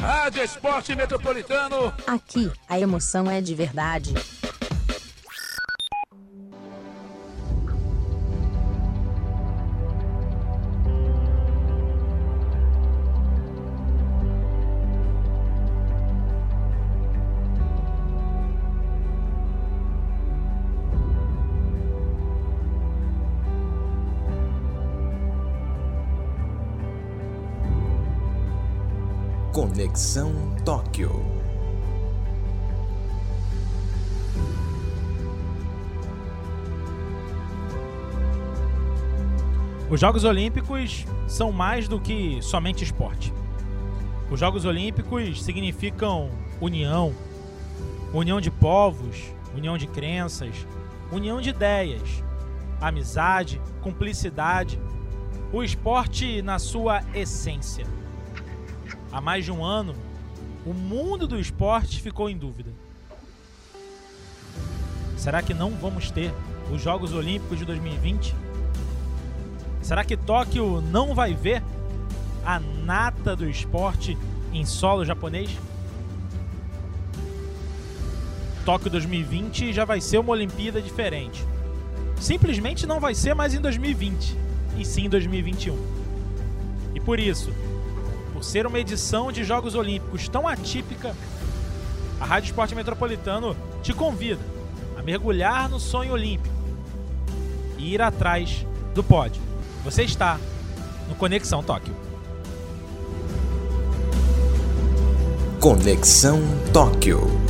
Rádio Esporte Metropolitano. Aqui, a emoção é de verdade. Conexão Tóquio. Os Jogos Olímpicos são mais do que somente esporte. Os Jogos Olímpicos significam união, união de povos, união de crenças, união de ideias, amizade, cumplicidade, o esporte na sua essência. Há mais de um ano, o mundo do esporte ficou em dúvida. Será que não vamos ter os Jogos Olímpicos de 2020? Será que Tóquio não vai ver a nata do esporte em solo japonês? Tóquio 2020 já vai ser uma Olimpíada diferente. Simplesmente não vai ser mais em 2020, e sim em 2021. E por isso, por ser uma edição de Jogos Olímpicos tão atípica, a Rádio Esporte Metropolitano te convida a mergulhar no sonho olímpico e ir atrás do pódio. Você está no Conexão Tóquio. Conexão Tóquio.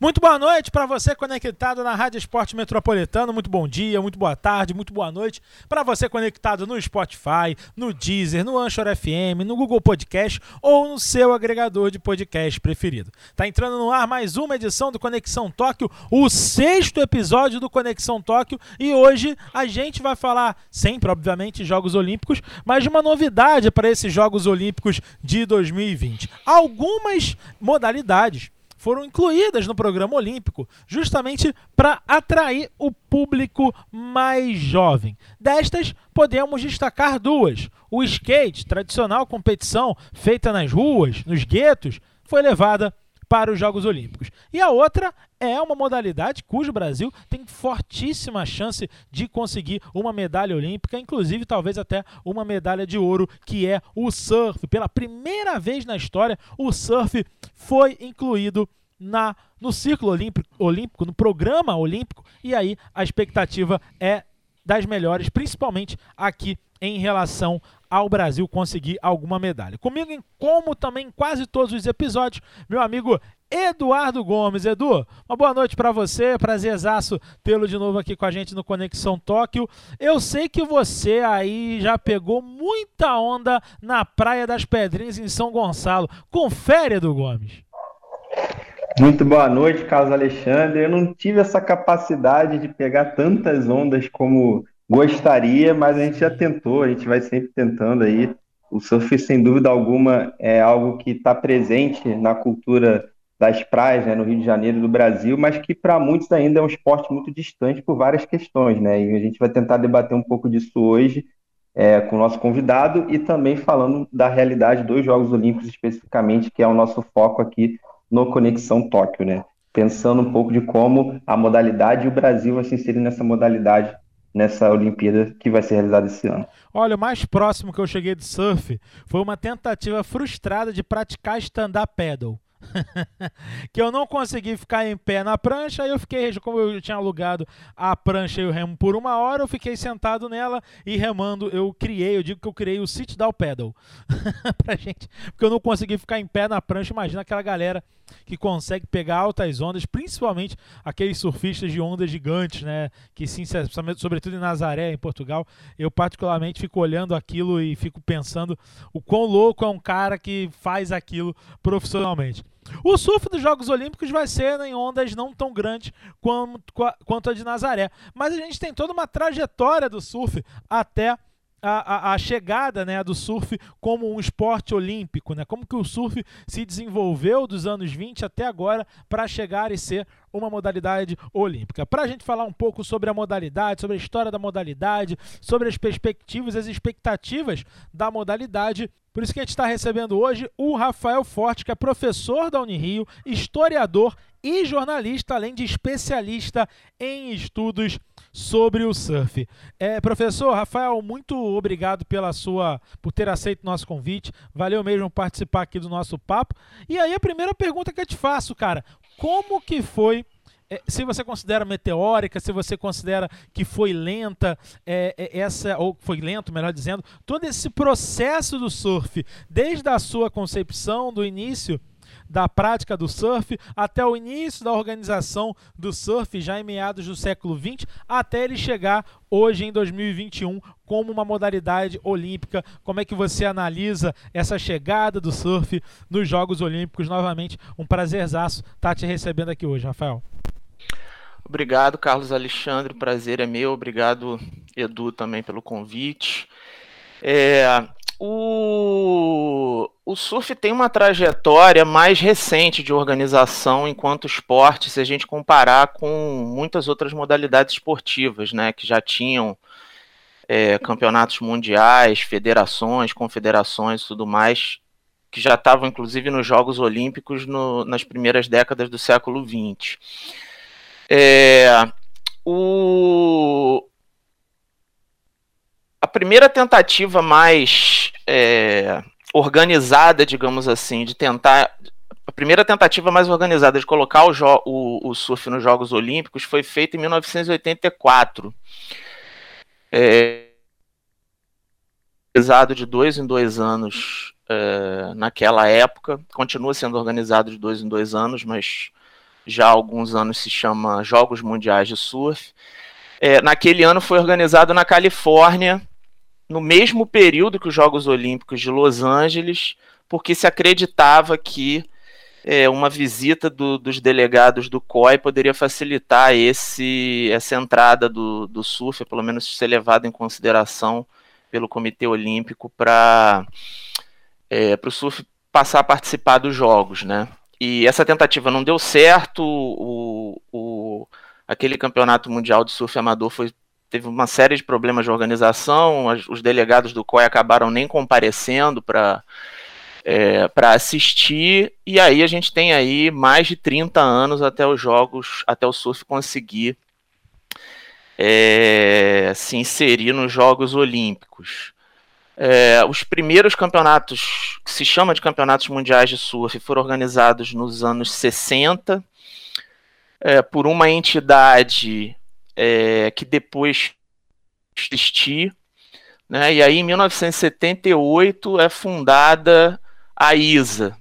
Muito boa noite para você conectado na Rádio Esporte Metropolitano. Muito bom dia, muito boa tarde, muito boa noite para você conectado no Spotify, no Deezer, no Anchor FM, no Google Podcast ou no seu agregador de podcast preferido. Tá entrando no ar mais uma edição do Conexão Tóquio, o sexto episódio do Conexão Tóquio e hoje a gente vai falar sempre, obviamente, Jogos Olímpicos, mas de uma novidade para esses Jogos Olímpicos de 2020. Algumas modalidades foram incluídas no programa olímpico, justamente para atrair o público mais jovem. Destas, podemos destacar duas. O skate, tradicional competição feita nas ruas, nos guetos, foi levada para os Jogos Olímpicos. E a outra é uma modalidade cujo Brasil tem fortíssima chance de conseguir uma medalha olímpica, inclusive talvez até uma medalha de ouro, que é o surf. Pela primeira vez na história, o surf foi incluído na no círculo olímpico, olímpico, no programa olímpico, e aí a expectativa é das melhores, principalmente aqui em relação ao Brasil conseguir alguma medalha. Comigo, como também em quase todos os episódios, meu amigo Eduardo Gomes. Edu, uma boa noite para você, prazerzaço tê-lo de novo aqui com a gente no Conexão Tóquio. Eu sei que você aí já pegou muita onda na Praia das Pedrinhas em São Gonçalo. Confere, Edu Gomes. Muito boa noite, Carlos Alexandre. Eu não tive essa capacidade de pegar tantas ondas como gostaria, mas a gente já tentou, a gente vai sempre tentando aí. O surf, sem dúvida alguma, é algo que está presente na cultura das praias, né, no Rio de Janeiro do Brasil, mas que para muitos ainda é um esporte muito distante por várias questões, né? E a gente vai tentar debater um pouco disso hoje é, com o nosso convidado e também falando da realidade dos Jogos Olímpicos especificamente, que é o nosso foco aqui no Conexão Tóquio, né? Pensando um pouco de como a modalidade e o Brasil vai se inserir nessa modalidade nessa Olimpíada que vai ser realizada esse ano. Olha, o mais próximo que eu cheguei de surf foi uma tentativa frustrada de praticar stand-up paddle. que eu não consegui ficar em pé na prancha, eu fiquei, como eu tinha alugado a prancha e o remo por uma hora, eu fiquei sentado nela e remando. Eu criei, eu digo que eu criei o sit down pedal pra gente, porque eu não consegui ficar em pé na prancha. Imagina aquela galera que consegue pegar altas ondas, principalmente aqueles surfistas de ondas gigantes, né? Que sim, sobretudo em Nazaré, em Portugal, eu particularmente fico olhando aquilo e fico pensando o quão louco é um cara que faz aquilo profissionalmente. O surf dos Jogos Olímpicos vai ser em ondas não tão grandes quanto, quanto a de Nazaré. Mas a gente tem toda uma trajetória do surf até a, a, a, chegada né, do surf como um esporte olímpico, né? Como que o surf se desenvolveu dos anos 20 até agora para chegar e ser uma modalidade olímpica. Para a gente falar um pouco sobre a modalidade, sobre a história da modalidade, sobre as perspectivas, as expectativas da modalidade, por isso que a gente está recebendo hoje o Rafael Forte, que é professor da Unirio, historiador e jornalista, além de especialista em estudos sobre o surf. É, professor Rafael, muito obrigado pela sua por ter aceito nosso convite. Valeu mesmo participar aqui do nosso papo. E aí a primeira pergunta que eu te faço, cara, como que foi é, se você considera meteórica, se você considera que foi lenta é, é, essa ou foi lento, melhor dizendo, todo esse processo do surf, desde a sua concepção do início da prática do surf até o início da organização do surf, já em meados do século XX, até ele chegar hoje em 2021 como uma modalidade olímpica. Como é que você analisa essa chegada do surf nos Jogos Olímpicos? Novamente, um prazerzaço estar te recebendo aqui hoje, Rafael. Obrigado, Carlos Alexandre. Prazer é meu. Obrigado, Edu, também pelo convite. É, o, o surf tem uma trajetória mais recente de organização enquanto esporte, se a gente comparar com muitas outras modalidades esportivas, né, que já tinham é, campeonatos mundiais, federações, confederações tudo mais, que já estavam inclusive nos Jogos Olímpicos no, nas primeiras décadas do século XX. É, o, a primeira tentativa mais é, organizada, digamos assim, de tentar. A primeira tentativa mais organizada de colocar o, o, o surf nos Jogos Olímpicos foi feita em 1984. É, organizado de dois em dois anos é, naquela época, continua sendo organizado de dois em dois anos, mas já há alguns anos se chama Jogos Mundiais de Surf. É, naquele ano foi organizado na Califórnia, no mesmo período que os Jogos Olímpicos de Los Angeles, porque se acreditava que é, uma visita do, dos delegados do COI poderia facilitar esse, essa entrada do, do surf, pelo menos ser levado em consideração pelo Comitê Olímpico para é, o surf passar a participar dos Jogos, né? E essa tentativa não deu certo, o, o, aquele campeonato mundial de surf amador foi teve uma série de problemas de organização, os delegados do COI acabaram nem comparecendo para é, para assistir, e aí a gente tem aí mais de 30 anos até os jogos, até o surf conseguir é, se inserir nos Jogos Olímpicos. É, os primeiros campeonatos, que se chama de campeonatos mundiais de surf, foram organizados nos anos 60 é, por uma entidade é, que depois existir, né? E aí em 1978 é fundada a ISA,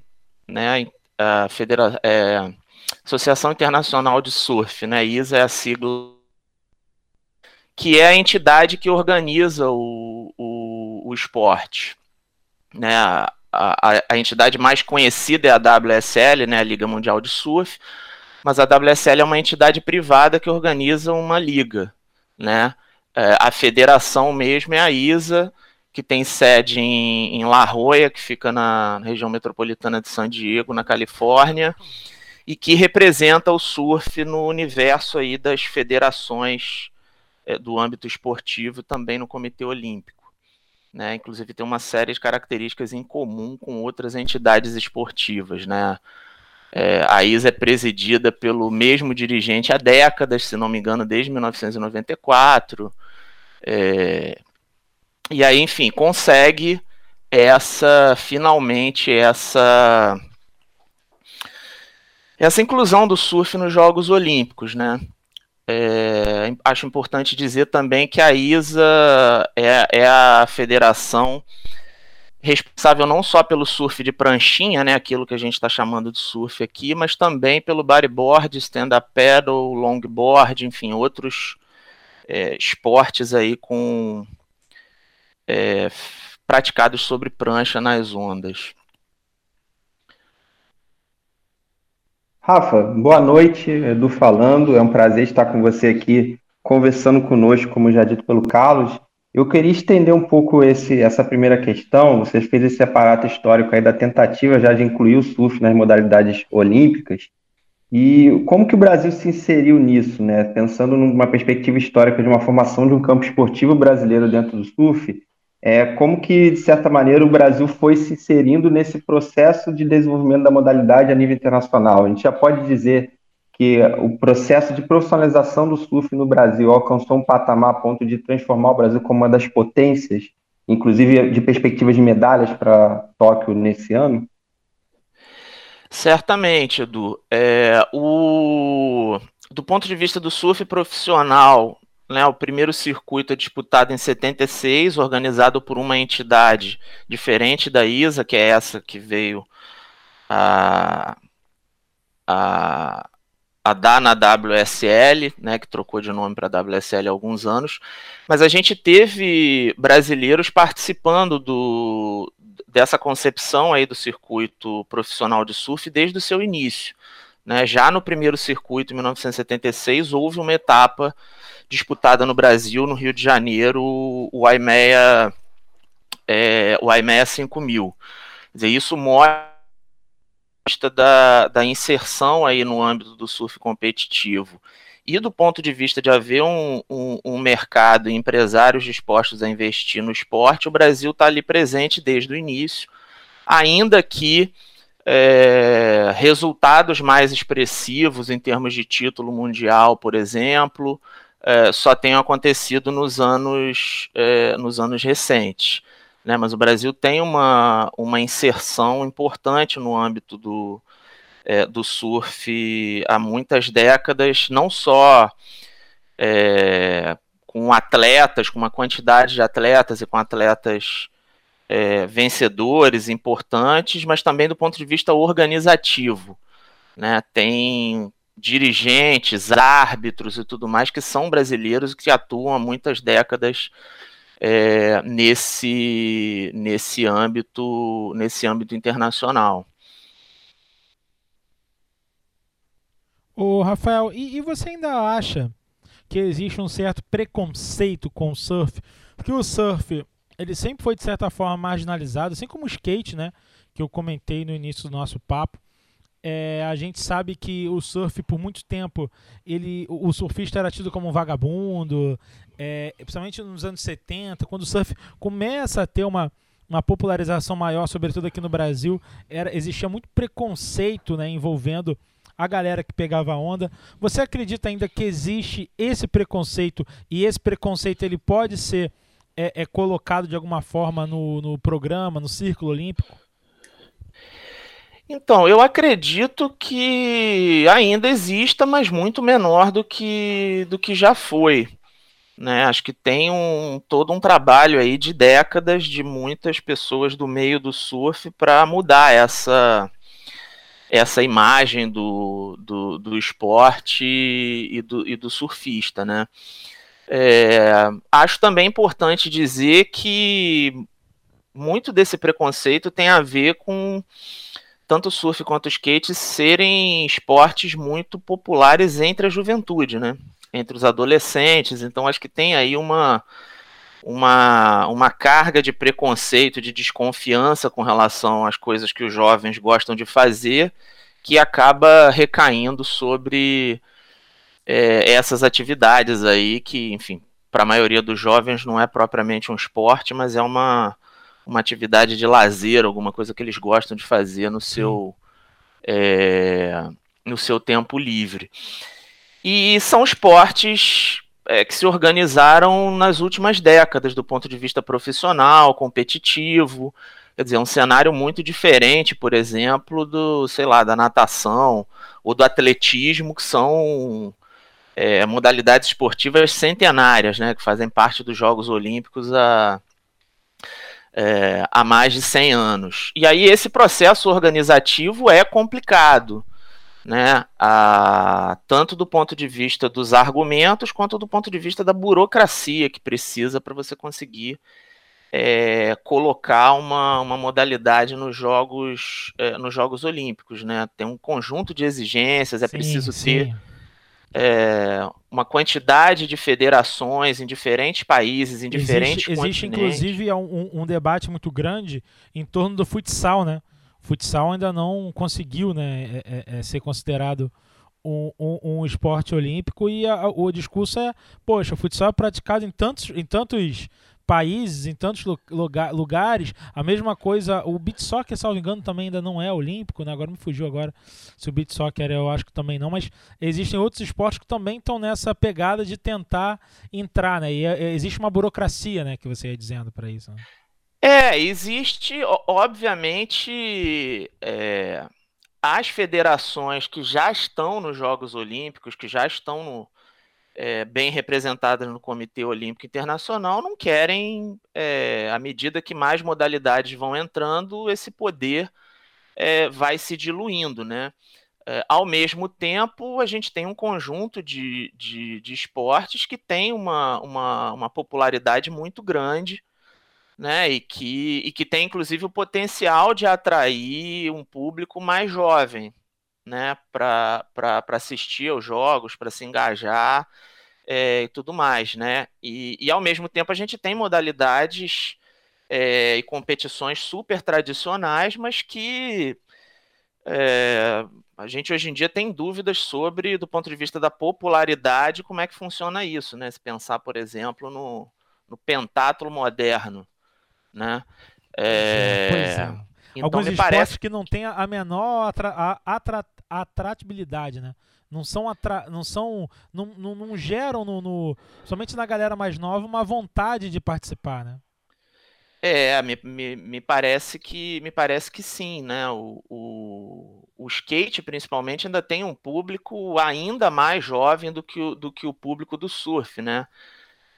né? A Federa é, Associação Internacional de Surf, né? ISA é a sigla que é a entidade que organiza o, o, o esporte, né? A, a, a, entidade mais conhecida é a WSL, né? A Liga Mundial de Surf, mas a WSL é uma entidade privada que organiza uma liga, né? É, a federação mesmo é a ISA, que tem sede em, em La Jolla, que fica na região metropolitana de San Diego, na Califórnia, e que representa o surf no universo aí das federações é, do âmbito esportivo, também no Comitê Olímpico. Né? Inclusive tem uma série de características em comum com outras entidades esportivas, né? É, a ISA é presidida pelo mesmo dirigente há décadas, se não me engano, desde 1994. É, e aí, enfim, consegue essa, finalmente, essa essa inclusão do surf nos Jogos Olímpicos, né? É, acho importante dizer também que a ISA é, é a federação responsável não só pelo surf de pranchinha, né, aquilo que a gente está chamando de surf aqui, mas também pelo bodyboard, stand-up paddle, longboard, enfim, outros é, esportes aí com é, praticados sobre prancha nas ondas. Rafa, boa noite, Edu falando. É um prazer estar com você aqui conversando conosco, como já dito pelo Carlos. Eu queria estender um pouco esse, essa primeira questão. Você fez esse aparato histórico aí da tentativa já de incluir o surf nas modalidades olímpicas. E como que o Brasil se inseriu nisso, né? Pensando numa perspectiva histórica de uma formação de um campo esportivo brasileiro dentro do surf, é, como que, de certa maneira, o Brasil foi se inserindo nesse processo de desenvolvimento da modalidade a nível internacional? A gente já pode dizer que o processo de profissionalização do surf no Brasil alcançou um patamar a ponto de transformar o Brasil como uma das potências, inclusive de perspectivas de medalhas para Tóquio nesse ano? Certamente, Edu. É, o, do ponto de vista do surf profissional, né, o primeiro circuito é disputado em 76, organizado por uma entidade diferente da ISA, que é essa que veio a, a, a dar na WSL, né, que trocou de nome para WSL há alguns anos. Mas a gente teve brasileiros participando do, dessa concepção aí do circuito profissional de surf desde o seu início. Né? Já no primeiro circuito, em 1976, houve uma etapa disputada no Brasil, no Rio de Janeiro, o IMEA, é, o IMEA 5000. Quer dizer, isso mostra da, da inserção aí no âmbito do surf competitivo e do ponto de vista de haver um, um, um mercado e empresários dispostos a investir no esporte, o Brasil está ali presente desde o início, ainda que é, resultados mais expressivos em termos de título mundial, por exemplo, é, só tenham acontecido nos anos, é, nos anos recentes. Né? Mas o Brasil tem uma, uma inserção importante no âmbito do, é, do surf há muitas décadas, não só é, com atletas, com uma quantidade de atletas e com atletas é, vencedores importantes, mas também do ponto de vista organizativo. Né? Tem dirigentes, árbitros e tudo mais que são brasileiros que atuam há muitas décadas é, nesse, nesse âmbito nesse âmbito internacional. Ô, Rafael, e, e, você ainda acha que existe um certo preconceito com o surf? Porque o surf, ele sempre foi de certa forma marginalizado, assim como o skate, né? Que eu comentei no início do nosso papo. É, a gente sabe que o surf, por muito tempo, ele, o, surfista era tido como um vagabundo, é, principalmente nos anos 70, quando o surf começa a ter uma, uma popularização maior, sobretudo aqui no Brasil, era, existia muito preconceito né, envolvendo a galera que pegava a onda. Você acredita ainda que existe esse preconceito e esse preconceito ele pode ser é, é colocado de alguma forma no, no programa, no círculo olímpico? Então, eu acredito que ainda exista, mas muito menor do que, do que já foi. Né? Acho que tem um, todo um trabalho aí de décadas de muitas pessoas do meio do surf para mudar essa, essa imagem do, do, do esporte e do, e do surfista, né? É, acho também importante dizer que muito desse preconceito tem a ver com tanto o surf quanto o skate serem esportes muito populares entre a juventude, né? Entre os adolescentes. Então acho que tem aí uma uma, uma carga de preconceito, de desconfiança com relação às coisas que os jovens gostam de fazer, que acaba recaindo sobre é, essas atividades aí, que, enfim, para a maioria dos jovens não é propriamente um esporte, mas é uma, uma atividade de lazer, alguma coisa que eles gostam de fazer no seu, é, no seu tempo livre. E são esportes é, que se organizaram nas últimas décadas, do ponto de vista profissional, competitivo. Quer dizer, é um cenário muito diferente, por exemplo, do, sei lá, da natação ou do atletismo, que são é, modalidades esportivas centenárias, né, que fazem parte dos Jogos Olímpicos há, é, há mais de 100 anos. E aí esse processo organizativo é complicado né, a, tanto do ponto de vista dos argumentos quanto do ponto de vista da burocracia que precisa para você conseguir é, colocar uma, uma modalidade nos jogos é, nos jogos olímpicos, né? Tem um conjunto de exigências, é sim, preciso sim. ter é, uma quantidade de federações em diferentes países, em diferentes existe, existe inclusive um, um, debate muito grande em torno do futsal, né? Futsal ainda não conseguiu né, é, é, é, ser considerado um, um, um esporte olímpico e a- o discurso é, poxa, o futsal é praticado em tantos, em tantos países, em tantos lu- lugar- lugares. A mesma coisa, o beach soccer, salvo engano, também ainda não é olímpico, né? Agora me fugiu agora se o beach soccer eu acho que também não, mas existem outros esportes que também estão nessa pegada de tentar entrar, né? E é- é- existe uma burocracia, né, que você ia dizendo para isso. né? É, existe, obviamente, é, as federações que já estão nos Jogos Olímpicos, que já estão no- é, bem representadas no Comitê Olímpico Internacional, não querem, é, à medida que mais modalidades vão entrando, esse poder é, vai se diluindo, né? É, ao mesmo tempo, a gente tem um conjunto de, de, de esportes que tem uma, uma, uma popularidade muito grande né? E que, e que tem inclusive o potencial de atrair um público mais jovem, né? Para assistir aos jogos, para se engajar é, e tudo mais, né? E, e ao mesmo tempo a gente tem modalidades é, e competições super tradicionais, mas que é, a gente hoje em dia tem dúvidas sobre, do ponto de vista da popularidade, como é que funciona isso, né? Se pensar, por exemplo, no, no pentátulo moderno, né? É, Pois é. Então Alguns esportes parece que não tem a a menor atra, a- atra- atratibilidade, né? Não são, atra, não são, não, não, não geram no, no, somente na galera mais nova uma vontade de participar, né? É, me, me, me parece que me parece que sim, né? O, o, o skate, principalmente, ainda tem um público ainda mais jovem do que o, do que o público do surf, né?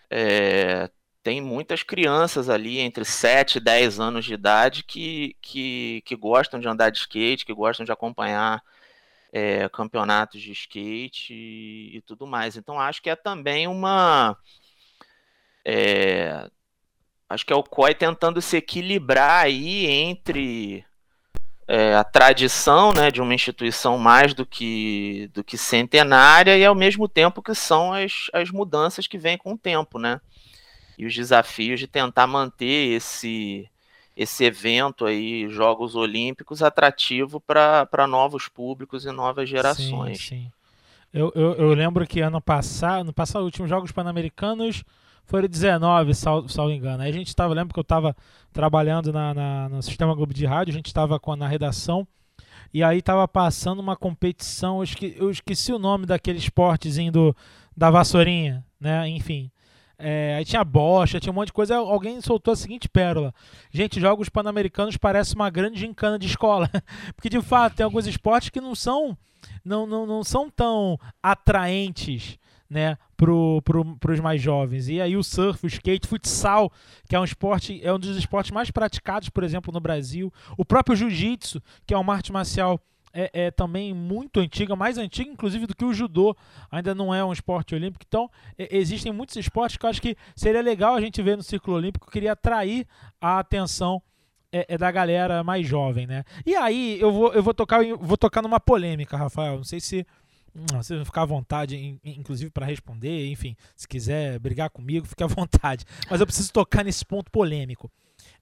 É, tem muitas crianças ali entre 7 e 10 anos de idade que, que, que gostam de andar de skate, que gostam de acompanhar é, campeonatos de skate e, e tudo mais. Então acho que é também uma. é, acho que é o COI tentando se equilibrar aí entre é, a tradição né, de uma instituição mais do que, do que centenária e ao mesmo tempo que são as, as mudanças que vêm com o tempo, né? E os desafios de tentar manter esse, esse evento aí, Jogos Olímpicos, atrativo para novos públicos e novas gerações. Sim, sim. Eu, eu, eu lembro que ano passado, no passado, últimos Jogos Pan-Americanos foram 19, salvo, salvo engano. Aí a gente estava, lembro que eu estava trabalhando na, na- no Sistema Globo de Rádio, a gente estava na redação, e aí estava passando uma competição, eu, esque- eu esqueci o nome daquele esportezinho do, da vassourinha, né? Enfim. É, aí tinha bocha, tinha um monte de coisa. Alguém soltou a seguinte pérola. Gente, jogos pan-americanos parece uma grande gincana de escola. Porque de fato tem alguns esportes que não são não, não, não são tão atraentes né, pro, pro, pros mais jovens. E aí o surf, o skate, futsal, que é um esporte, é um dos esportes mais praticados, por exemplo, no Brasil. O próprio jiu-jitsu, que é uma arte marcial é, é também muito antiga, mais antiga inclusive do que o judô, ainda não é um esporte olímpico. Então, é, existem muitos esportes que eu acho que seria legal a gente ver no círculo olímpico, eu queria atrair a atenção é, é da galera mais jovem, né? E aí eu vou, eu vou tocar em- vou tocar numa polêmica, Rafael. Não sei se hum, você vai ficar à vontade, in- in- inclusive para responder, enfim, se quiser brigar comigo, fique à vontade. Mas eu preciso tocar nesse ponto polêmico.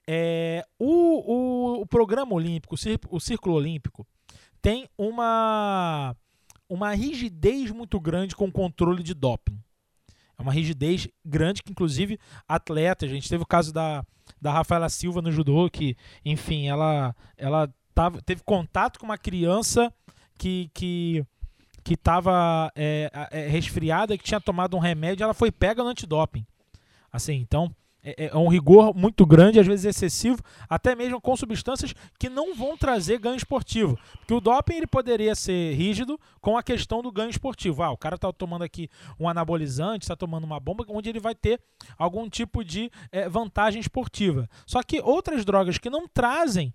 É, o, o, o programa olímpico, o, cir- o círculo olímpico, tem uma uma rigidez muito grande com o controle de doping. É uma rigidez grande que, inclusive, atletas. A gente teve o caso da, da Rafaela Silva no judô, que, enfim, ela, ela tava, teve contato com uma criança que. que que estava é, é, resfriada, que tinha tomado um remédio, ela foi pega no antidoping. Assim, então é, é um rigor muito grande, às vezes excessivo, até mesmo com substâncias que não vão trazer ganho esportivo. Porque o doping ele poderia ser rígido com a questão do ganho esportivo. Ah, o cara está tomando aqui um anabolizante, está tomando uma bomba, onde ele vai ter algum tipo de é, vantagem esportiva. Só que outras drogas que não trazem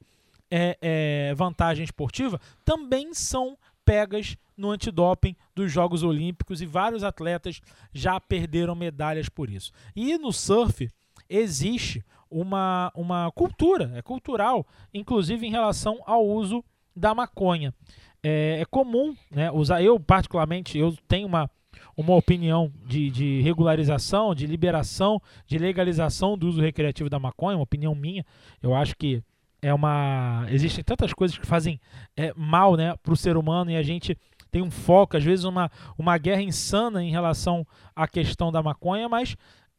é, é, vantagem esportiva também são pegas no antidoping dos Jogos Olímpicos e vários atletas já perderam medalhas por isso. E no surf existe uma, uma cultura, é cultural, inclusive em relação ao uso da maconha. É, é comum né, usar, eu particularmente, eu tenho uma, uma opinião de, de regularização, de liberação, de legalização do uso recreativo da maconha, uma opinião minha. Eu acho que é uma. Existem tantas coisas que fazem é, mal né, para o ser humano e a gente tem um foco, às vezes uma, uma guerra insana em relação à questão da maconha, mas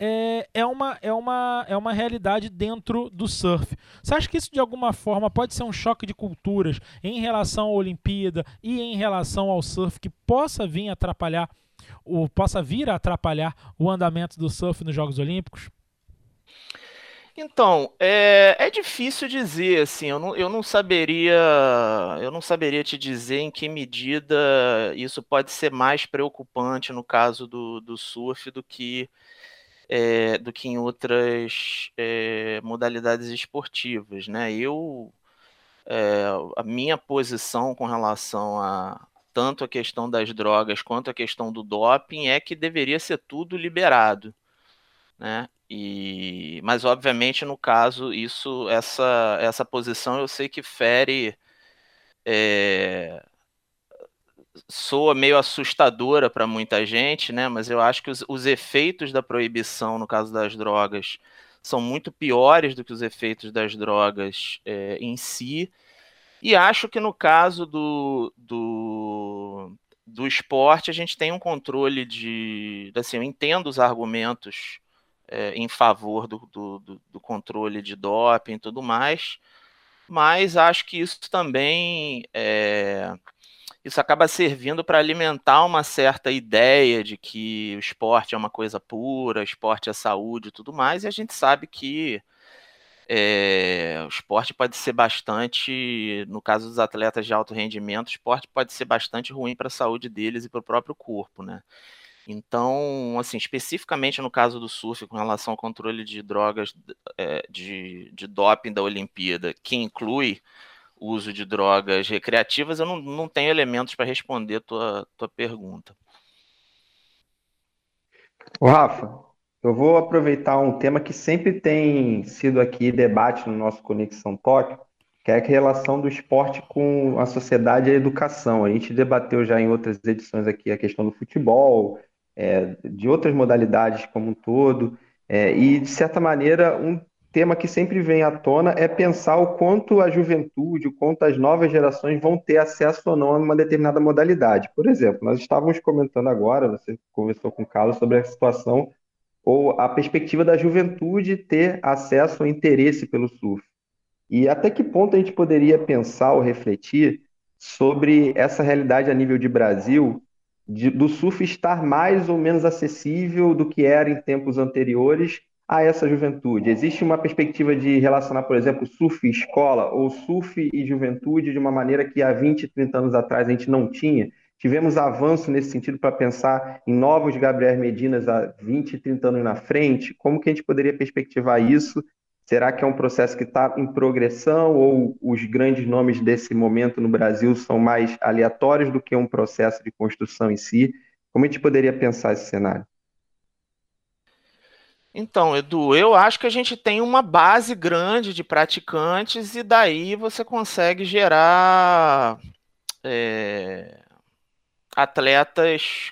é, é, uma, é, uma, é uma realidade dentro do surf. Você acha que isso de alguma forma pode ser um choque de culturas em relação à Olimpíada e em relação ao surf que possa vir atrapalhar, ou possa vir a atrapalhar o andamento do surf nos Jogos Olímpicos? Então, é, é difícil dizer, assim, eu não, eu não saberia, eu não saberia te dizer em que medida isso pode ser mais preocupante no caso do, do surf do que, é, do que em outras é, modalidades esportivas, né? Eu, é, a minha posição com relação a tanto a questão das drogas quanto a questão do doping é que deveria ser tudo liberado, né? E, mas obviamente no caso isso essa essa posição eu sei que fere é, soa meio assustadora para muita gente, né? Mas eu acho que os, os, efeitos da proibição no caso das drogas são muito piores do que os efeitos das drogas é, em si. E acho que no caso do, do, do esporte a gente tem um controle de. Assim, eu entendo os argumentos é, em favor do, do, do, controle de doping e tudo mais, mas acho que isso também é, isso acaba servindo para alimentar uma certa ideia de que o esporte é uma coisa pura, esporte é saúde e tudo mais, e a gente sabe que é, o esporte pode ser bastante, no caso dos atletas de alto rendimento, o esporte pode ser bastante ruim para a saúde deles e para o próprio corpo, né? Então, assim, especificamente no caso do surf, com relação ao controle de drogas é, de, de doping da Olimpíada, que inclui uso de drogas recreativas, eu não, não tenho elementos para responder tua, tua pergunta. O Rafa, eu vou aproveitar um tema que sempre tem sido aqui debate no nosso Conexão Tóquio, que é a relação do esporte com a sociedade e a educação. A gente debateu já em outras edições aqui a questão do futebol, é, de outras modalidades como um todo. É, e, de certa maneira, um tema que sempre vem à tona é pensar o quanto a juventude, o quanto as novas gerações vão ter acesso ou não a uma determinada modalidade. Por exemplo, nós estávamos comentando agora, você conversou com o Carlos sobre a situação ou a perspectiva da juventude ter acesso ou interesse pelo surf. E até que ponto a gente poderia pensar ou refletir sobre essa realidade a nível de Brasil, de, do surf estar mais ou menos acessível do que era em tempos anteriores a essa juventude? Existe uma perspectiva de relacionar, por exemplo, surf e escola ou surf e juventude de uma maneira que há 20, 30 anos atrás a gente não tinha? Tivemos avanço nesse sentido para pensar em novos Gabriel Medinas há 20, 30 anos na frente? Como que a gente poderia perspectivar isso Será que é um processo que está em progressão ou os grandes nomes desse momento no Brasil são mais aleatórios do que um processo de construção em si? Como a gente poderia pensar esse cenário? Então, Edu, eu acho que a gente tem uma base grande de praticantes e daí você consegue gerar é, atletas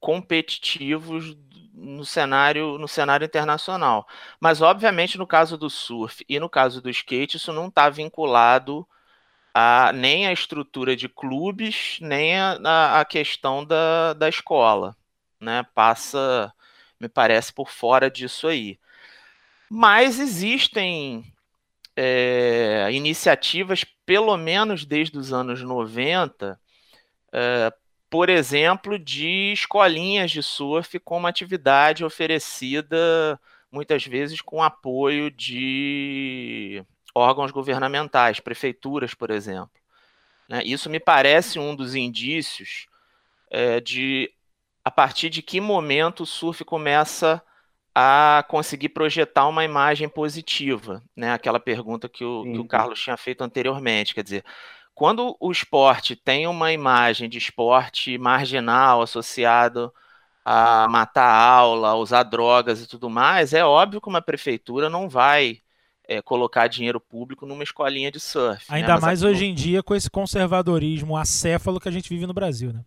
competitivos no cenário no cenário internacional. Mas obviamente no caso do surf e no caso do skate isso não está vinculado a nem a estrutura de clubes nem a questão da, da escola, né? Passa, me parece, por fora disso aí. Mas existem é, iniciativas, pelo menos desde os anos 90, é, por exemplo, de escolinhas de surf como atividade oferecida muitas vezes com apoio de órgãos governamentais, prefeituras, por exemplo. Né? Isso me parece um dos indícios é, de a partir de que momento o surf começa a conseguir projetar uma imagem positiva, né? Aquela pergunta que o, que o Carlos tinha feito anteriormente, quer dizer, quando o esporte tem uma imagem de esporte marginal associado a matar aula, a usar drogas e tudo mais, é óbvio que uma prefeitura não vai é, colocar dinheiro público numa escolinha de surf. Né? Ainda né? mais hoje em dia com esse conservadorismo acéfalo que a gente vive no Brasil, né?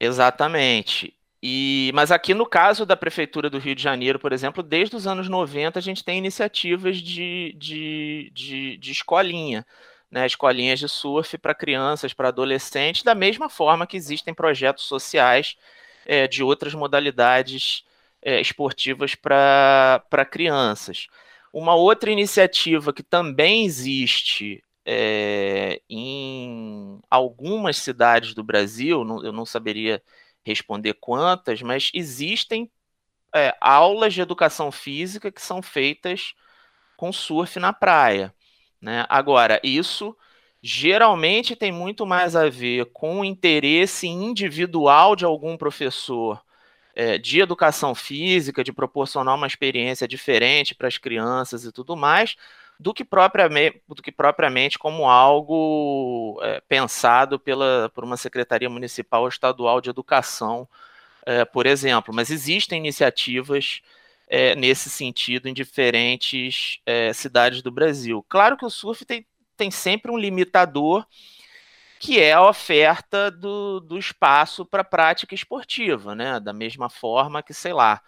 Exatamente. E, mas aqui no caso da Prefeitura do Rio de Janeiro, por exemplo, desde os anos 90 a gente tem iniciativas de, de, de, de escolinha né, escolinhas de surf para crianças, para adolescentes, da mesma forma que existem projetos sociais é, de outras modalidades é, esportivas para crianças. Uma outra iniciativa que também existe é, em algumas cidades do Brasil, não, eu não saberia responder quantas, mas existem é, aulas de educação física que são feitas com surf na praia. Né? Agora, isso geralmente tem muito mais a ver com o interesse individual de algum professor é, de educação física, de proporcionar uma experiência diferente para as crianças e tudo mais, do que propriamente, do que propriamente como algo é, pensado pela, por uma secretaria municipal ou estadual de educação, é, por exemplo. Mas existem iniciativas é, nesse sentido em diferentes é, cidades do Brasil. Claro que o surf tem, tem sempre um limitador que é a oferta do, do espaço para prática esportiva, né? Da mesma forma que, sei lá,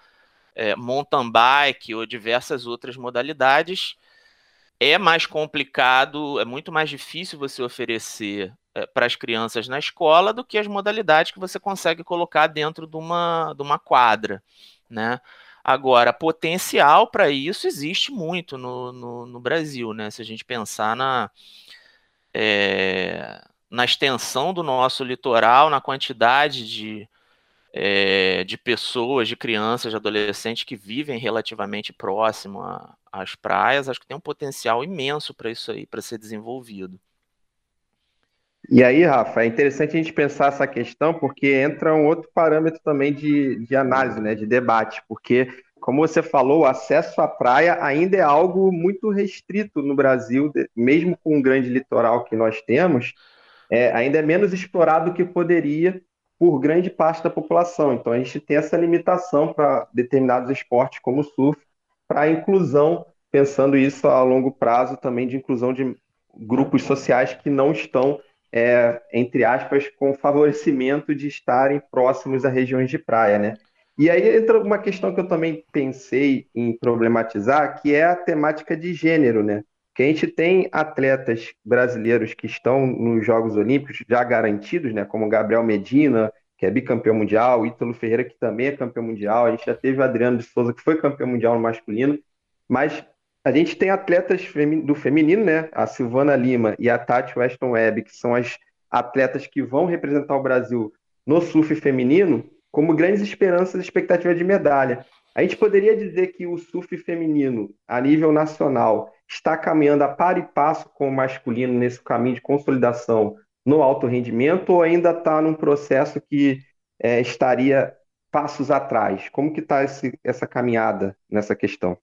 é, mountain bike ou diversas outras modalidades, é mais complicado, é muito mais difícil você oferecer é, para as crianças na escola do que as modalidades que você consegue colocar dentro de uma, de uma quadra, né? Agora, potencial para isso existe muito no, no, no, Brasil, né? Se a gente pensar na, é, na extensão do nosso litoral, na quantidade de, é, de pessoas, de crianças, de adolescentes que vivem relativamente próximo às praias, acho que tem um potencial imenso para isso aí, para ser desenvolvido. E aí, Rafa, é interessante a gente pensar essa questão, porque entra um outro parâmetro também de, de análise, né, de debate, porque, como você falou, o acesso à praia ainda é algo muito restrito no Brasil, mesmo com o grande litoral que nós temos, é, ainda é menos explorado do que poderia por grande parte da população. Então a gente tem essa limitação para determinados esportes como o surf, para a inclusão, pensando isso a longo prazo também de inclusão de grupos sociais que não estão, é, entre aspas, com favorecimento de estarem próximos a regiões de praia, né? E aí entra uma questão que eu também pensei em problematizar, que é a temática de gênero, né? que a gente tem atletas brasileiros que estão nos Jogos Olímpicos já garantidos, né, como Gabriel Medina, que é bicampeão mundial, Ítalo Ferreira, que também é campeão mundial, a gente já teve o Adriano de Souza, que foi campeão mundial no masculino, mas a gente tem atletas do feminino, né, a Silvana Lima e a Tati Weston Webb, que são as atletas que vão representar o Brasil no surf feminino, como grandes esperanças e expectativas de medalha. A gente poderia dizer que o surf feminino, a nível nacional, está caminhando a par e passo com o masculino nesse caminho de consolidação no alto rendimento ou ainda está num processo que é, estaria passos atrás? Como que está essa caminhada nessa questão?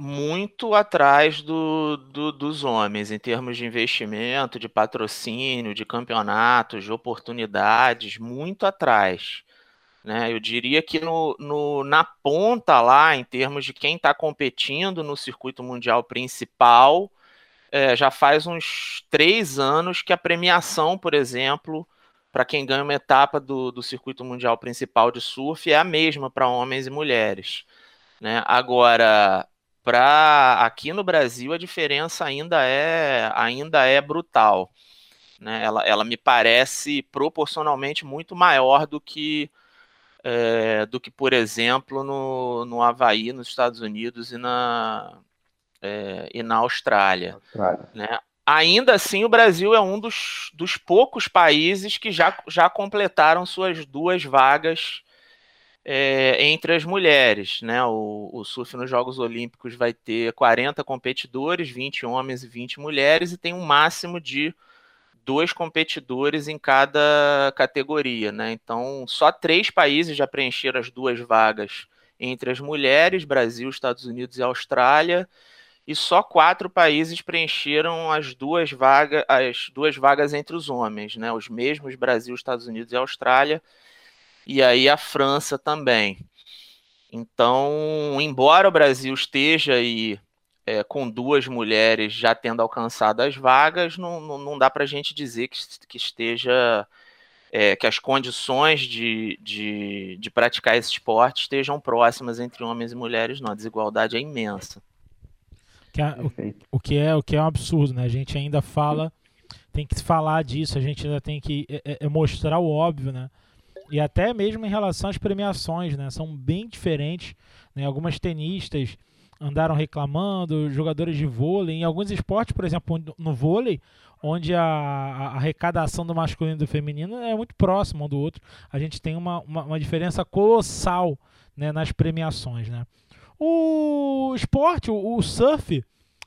Muito atrás do, do, dos homens, em termos de investimento, de patrocínio, de campeonatos, de oportunidades, muito atrás. Né? Eu diria que no, no, na ponta lá, em termos de quem está competindo no circuito mundial principal, é, já faz uns três anos que a premiação, por exemplo, para quem ganha uma etapa do, do circuito mundial principal de surf é a mesma para homens e mulheres. Né? Agora, para aqui no Brasil a diferença ainda é ainda é brutal. Né? Ela, ela me parece proporcionalmente muito maior do que é, do que, por exemplo, no, no Havaí, nos Estados Unidos e na, é, e na Austrália. Austrália. Né? Ainda assim, o Brasil é um dos, dos poucos países que já, já completaram suas duas vagas é, entre as mulheres. Né? O, o surf nos Jogos Olímpicos vai ter 40 competidores, 20 homens e 20 mulheres, e tem um máximo de dois competidores em cada categoria, né? Então, só três países já preencheram as duas vagas entre as mulheres: Brasil, Estados Unidos e Austrália. E só quatro países preencheram as duas vagas, as duas vagas entre os homens, né? Os mesmos Brasil, Estados Unidos e Austrália. E aí a França também. Então, embora o Brasil esteja aí é, com duas mulheres já tendo alcançado as vagas, não, não, não dá para a gente dizer que, que esteja. É, que as condições de, de, de praticar esse esporte estejam próximas entre homens e mulheres, não. A desigualdade é imensa. Que é, o, o que é o que é um absurdo, né? A gente ainda fala, tem que falar disso, a gente ainda tem que é, é, é mostrar o óbvio, né? E até mesmo em relação às premiações, né? São bem diferentes. Né? Algumas tenistas andaram reclamando, jogadores de vôlei, em alguns esportes, por exemplo, no vôlei, onde a, a arrecadação do masculino e do feminino é muito próxima um do outro, a gente tem uma, uma, uma diferença colossal né, nas premiações. Né? O esporte, o, surf,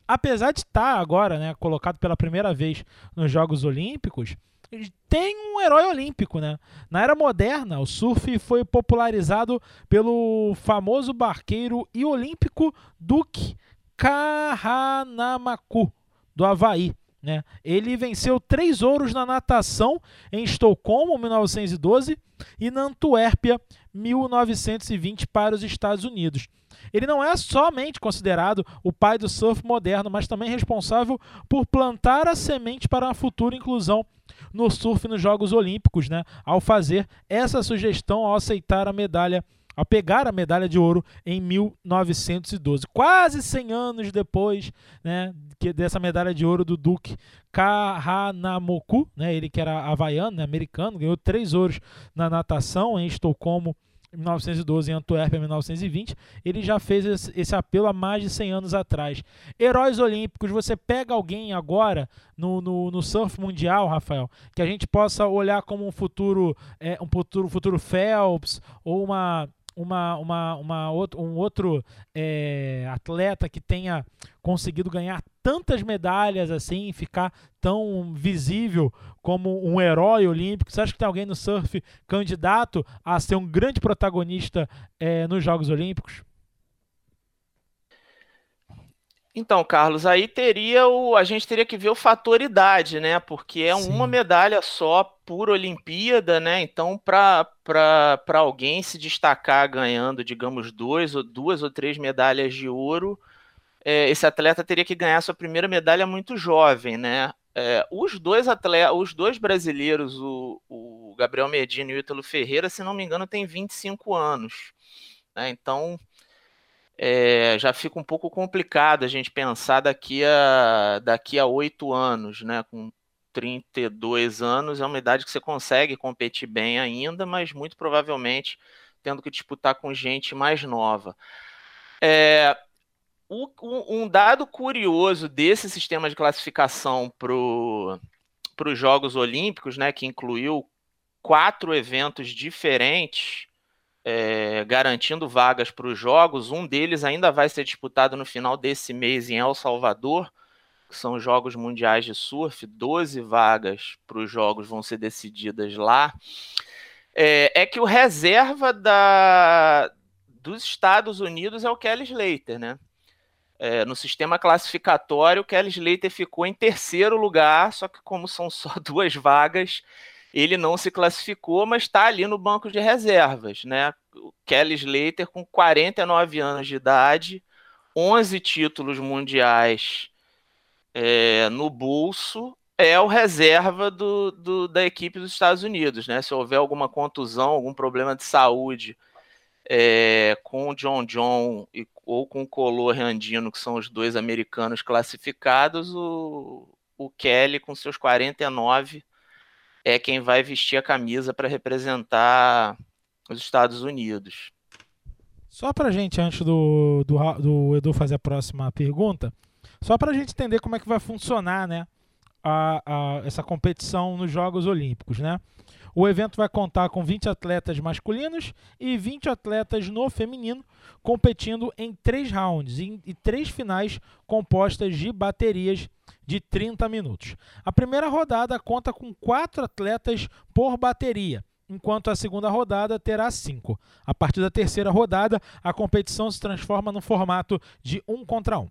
apesar de estar agora né, colocado pela primeira vez nos Jogos Olímpicos, tem um herói olímpico, né? Na era moderna, o surf foi popularizado pelo famoso barqueiro e olímpico Duke Kahanamaku, do Havaí. Né? Ele venceu três ouros na natação em Estocolmo, 1912, e na Antuérpia, 1920, para os Estados Unidos. Ele não é somente considerado o pai do surf moderno, mas também responsável por plantar a semente para uma futura inclusão no surf nos Jogos Olímpicos, né? Ao fazer essa sugestão, ao aceitar a medalha, ao pegar a medalha de ouro em 1912, quase 100 anos depois, né, que dessa medalha de ouro do Duke Kahanamoku, né? Ele que era havaiano, né, americano, ganhou três ouros na natação em Estocolmo 1912 em Antuérpia, 1920, ele já fez esse, esse, apelo há mais de 100 anos atrás. Heróis Olímpicos, você pega alguém agora no, no, no surf mundial, Rafael, que a gente possa olhar como um futuro, é, um futuro, futuro Phelps ou uma uma, uma, uma outro, um outro é, atleta que tenha conseguido ganhar tantas medalhas assim, ficar tão visível como um herói olímpico? Você acha que tem alguém no surf candidato a ser um grande protagonista é, nos Jogos Olímpicos? Então, Carlos, aí teria o, a gente teria que ver o fator idade, né? Porque é Sim. uma medalha só por Olimpíada, né? Então, para alguém se destacar ganhando, digamos, dois ou duas ou três medalhas de ouro, é, esse atleta teria que ganhar sua primeira medalha muito jovem, né? É, os dois atletas, os dois brasileiros, o, o Gabriel Medina e o Ítalo Ferreira, se não me engano, têm 25 anos. Né? Então, é, já fica um pouco complicado a gente pensar daqui a daqui a oito anos, né? Com 32 anos é uma idade que você consegue competir bem ainda, mas muito provavelmente tendo que disputar com gente mais nova. É, o, um dado curioso desse sistema de classificação para os Jogos Olímpicos, né, que incluiu quatro eventos diferentes, é, garantindo vagas para os jogos. Um deles ainda vai ser disputado no final desse mês em El Salvador, que são os Jogos Mundiais de Surf. 12 vagas para os jogos vão ser decididas lá. É, é, que o reserva da, dos Estados Unidos é o Kelly Slater, né? É, no sistema classificatório, o Kelly Slater ficou em terceiro lugar, só que como são só duas vagas, ele não se classificou, mas está ali no banco de reservas, né? O Kelly Slater com 49 anos de idade, 11 títulos mundiais é, no bolso, é o reserva do, do, da equipe dos Estados Unidos, né? Se houver alguma contusão, algum problema de saúde é, com o John John e, ou com o Color Andino, que são os dois americanos classificados, o, o Kelly com seus 49 é quem vai vestir a camisa para representar os Estados Unidos. Só para gente, antes do, do, do, Edu fazer a próxima pergunta, só para a gente entender como é que vai funcionar né, a, a, essa competição nos Jogos Olímpicos. Né? O evento vai contar com 20 atletas masculinos e 20 atletas no feminino, competindo em três rounds e, três finais compostas de baterias de 30 minutos. A primeira rodada conta com quatro atletas por bateria, enquanto a segunda rodada terá cinco. A partir da terceira rodada, a competição se transforma no formato de um contra um.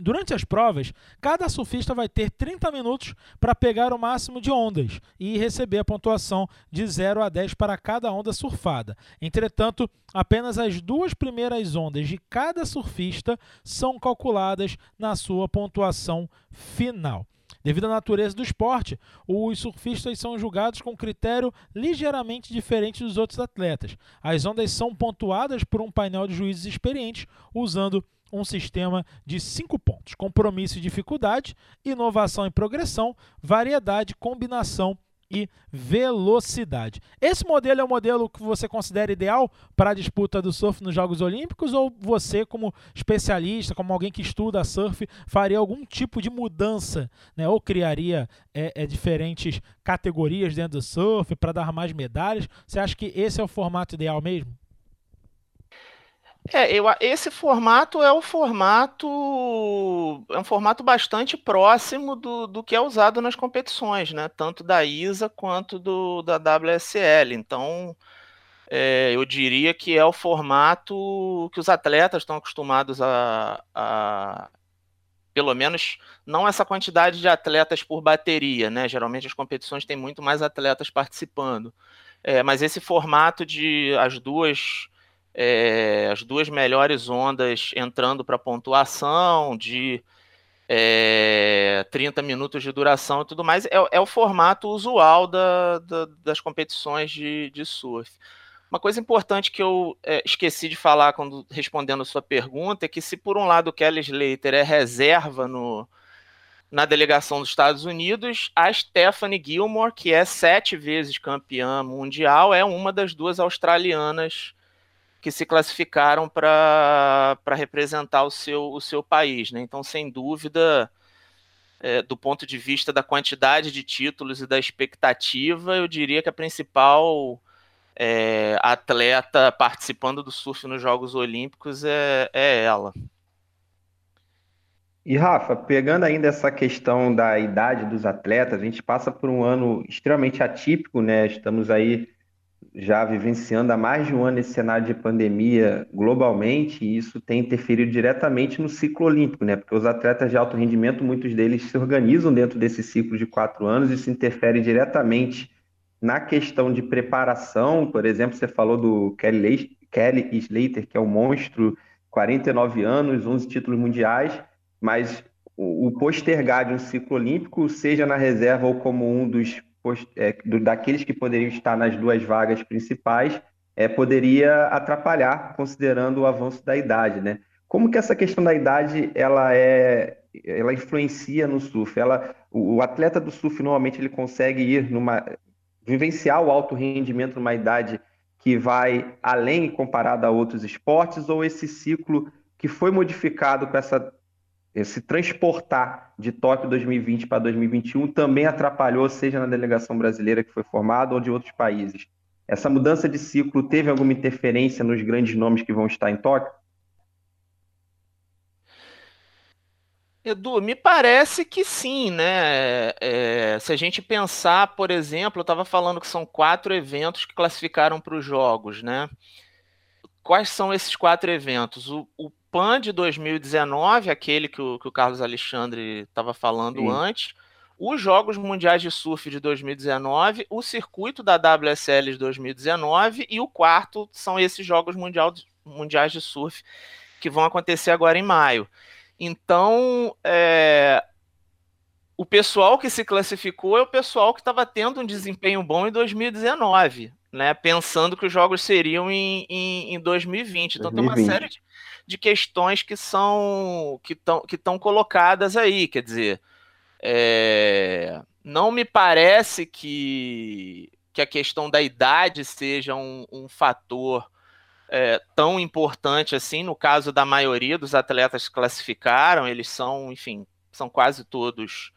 Durante as provas, cada surfista vai ter 30 minutos para pegar o máximo de ondas e receber a pontuação de 0 a 10 para cada onda surfada. Entretanto, apenas as duas primeiras ondas de cada surfista são calculadas na sua pontuação final. Devido à natureza do esporte, os surfistas são julgados com critério ligeiramente diferente dos outros atletas. As ondas são pontuadas por um painel de juízes experientes, usando um sistema de cinco pontos: compromisso e dificuldade, inovação e progressão, variedade, combinação e velocidade. Esse modelo é o modelo que você considera ideal para a disputa do surf nos Jogos Olímpicos ou você, como especialista, como alguém que estuda surf, faria algum tipo de mudança, né? Ou criaria é, é, diferentes categorias dentro do surf para dar mais medalhas? Você acha que esse é o formato ideal mesmo? É, eu, esse formato é o formato é um formato bastante próximo do, do que é usado nas competições, né? Tanto da ISA quanto do, da WSL. Então, é, eu diria que é o formato que os atletas estão acostumados a, a, pelo menos não essa quantidade de atletas por bateria, né? Geralmente as competições têm muito mais atletas participando. É, mas esse formato de as duas é, as duas melhores ondas entrando para pontuação, de é, 30 minutos de duração e tudo mais, é, é o formato usual da, da, das competições de, de, surf. Uma coisa importante que eu é, esqueci de falar quando respondendo a sua pergunta é que se por um lado o Kelly Slater é reserva no, na delegação dos Estados Unidos, a Stephanie Gilmore, que é sete vezes campeã mundial, é uma das duas australianas que se classificaram para representar o seu, o seu país. Né? Então, sem dúvida, é, do ponto de vista da quantidade de títulos e da expectativa, eu diria que a principal é, atleta participando do surf nos Jogos Olímpicos é, é ela. E Rafa, pegando ainda essa questão da idade dos atletas, a gente passa por um ano extremamente atípico, né? Estamos aí já vivenciando há mais de um ano esse cenário de pandemia globalmente, e isso tem interferido diretamente no ciclo olímpico, né? Porque os atletas de alto rendimento, muitos deles se organizam dentro desse ciclo de quatro anos, e isso interfere diretamente na questão de preparação. Por exemplo, você falou do Kelly, Kelly Slater, que é um monstro, 49 anos, 11 títulos mundiais, mas o postergar de um ciclo olímpico, seja na reserva ou como um dos é, daqueles que poderiam estar nas duas vagas principais, é, poderia atrapalhar, considerando o avanço da idade, né? Como que essa questão da idade ela é, ela influencia no surf? Ela, o, o atleta do surf normalmente ele consegue ir numa vivenciar o alto rendimento numa idade que vai além comparado a outros esportes ou esse ciclo que foi modificado com essa se transportar de Tóquio 2020 para 2021 também atrapalhou, seja na delegação brasileira que foi formada ou de outros países. Essa mudança de ciclo teve alguma interferência nos grandes nomes que vão estar em Tóquio? Edu, me parece que sim, né? É, se a gente pensar, por exemplo, eu estava falando que são quatro eventos que classificaram para os jogos, né? Quais são esses quatro eventos? O, o PAN de 2019, aquele que o, que o Carlos Alexandre estava falando Sim. antes, os Jogos Mundiais de Surf de 2019, o circuito da WSL de 2019 e o quarto são esses Jogos Mundial, Mundiais de Surf que vão acontecer agora em maio. Então, é, o pessoal que se classificou é o pessoal que estava tendo um desempenho bom em 2019, né? Pensando que os jogos seriam em, em, em 2020. Então 2020. tem uma série de, de questões que são que estão que estão colocadas aí, quer dizer, é, não me parece que, que a questão da idade seja um, um fator é, tão importante assim. No caso da maioria dos atletas que classificaram, eles são, enfim, são quase todos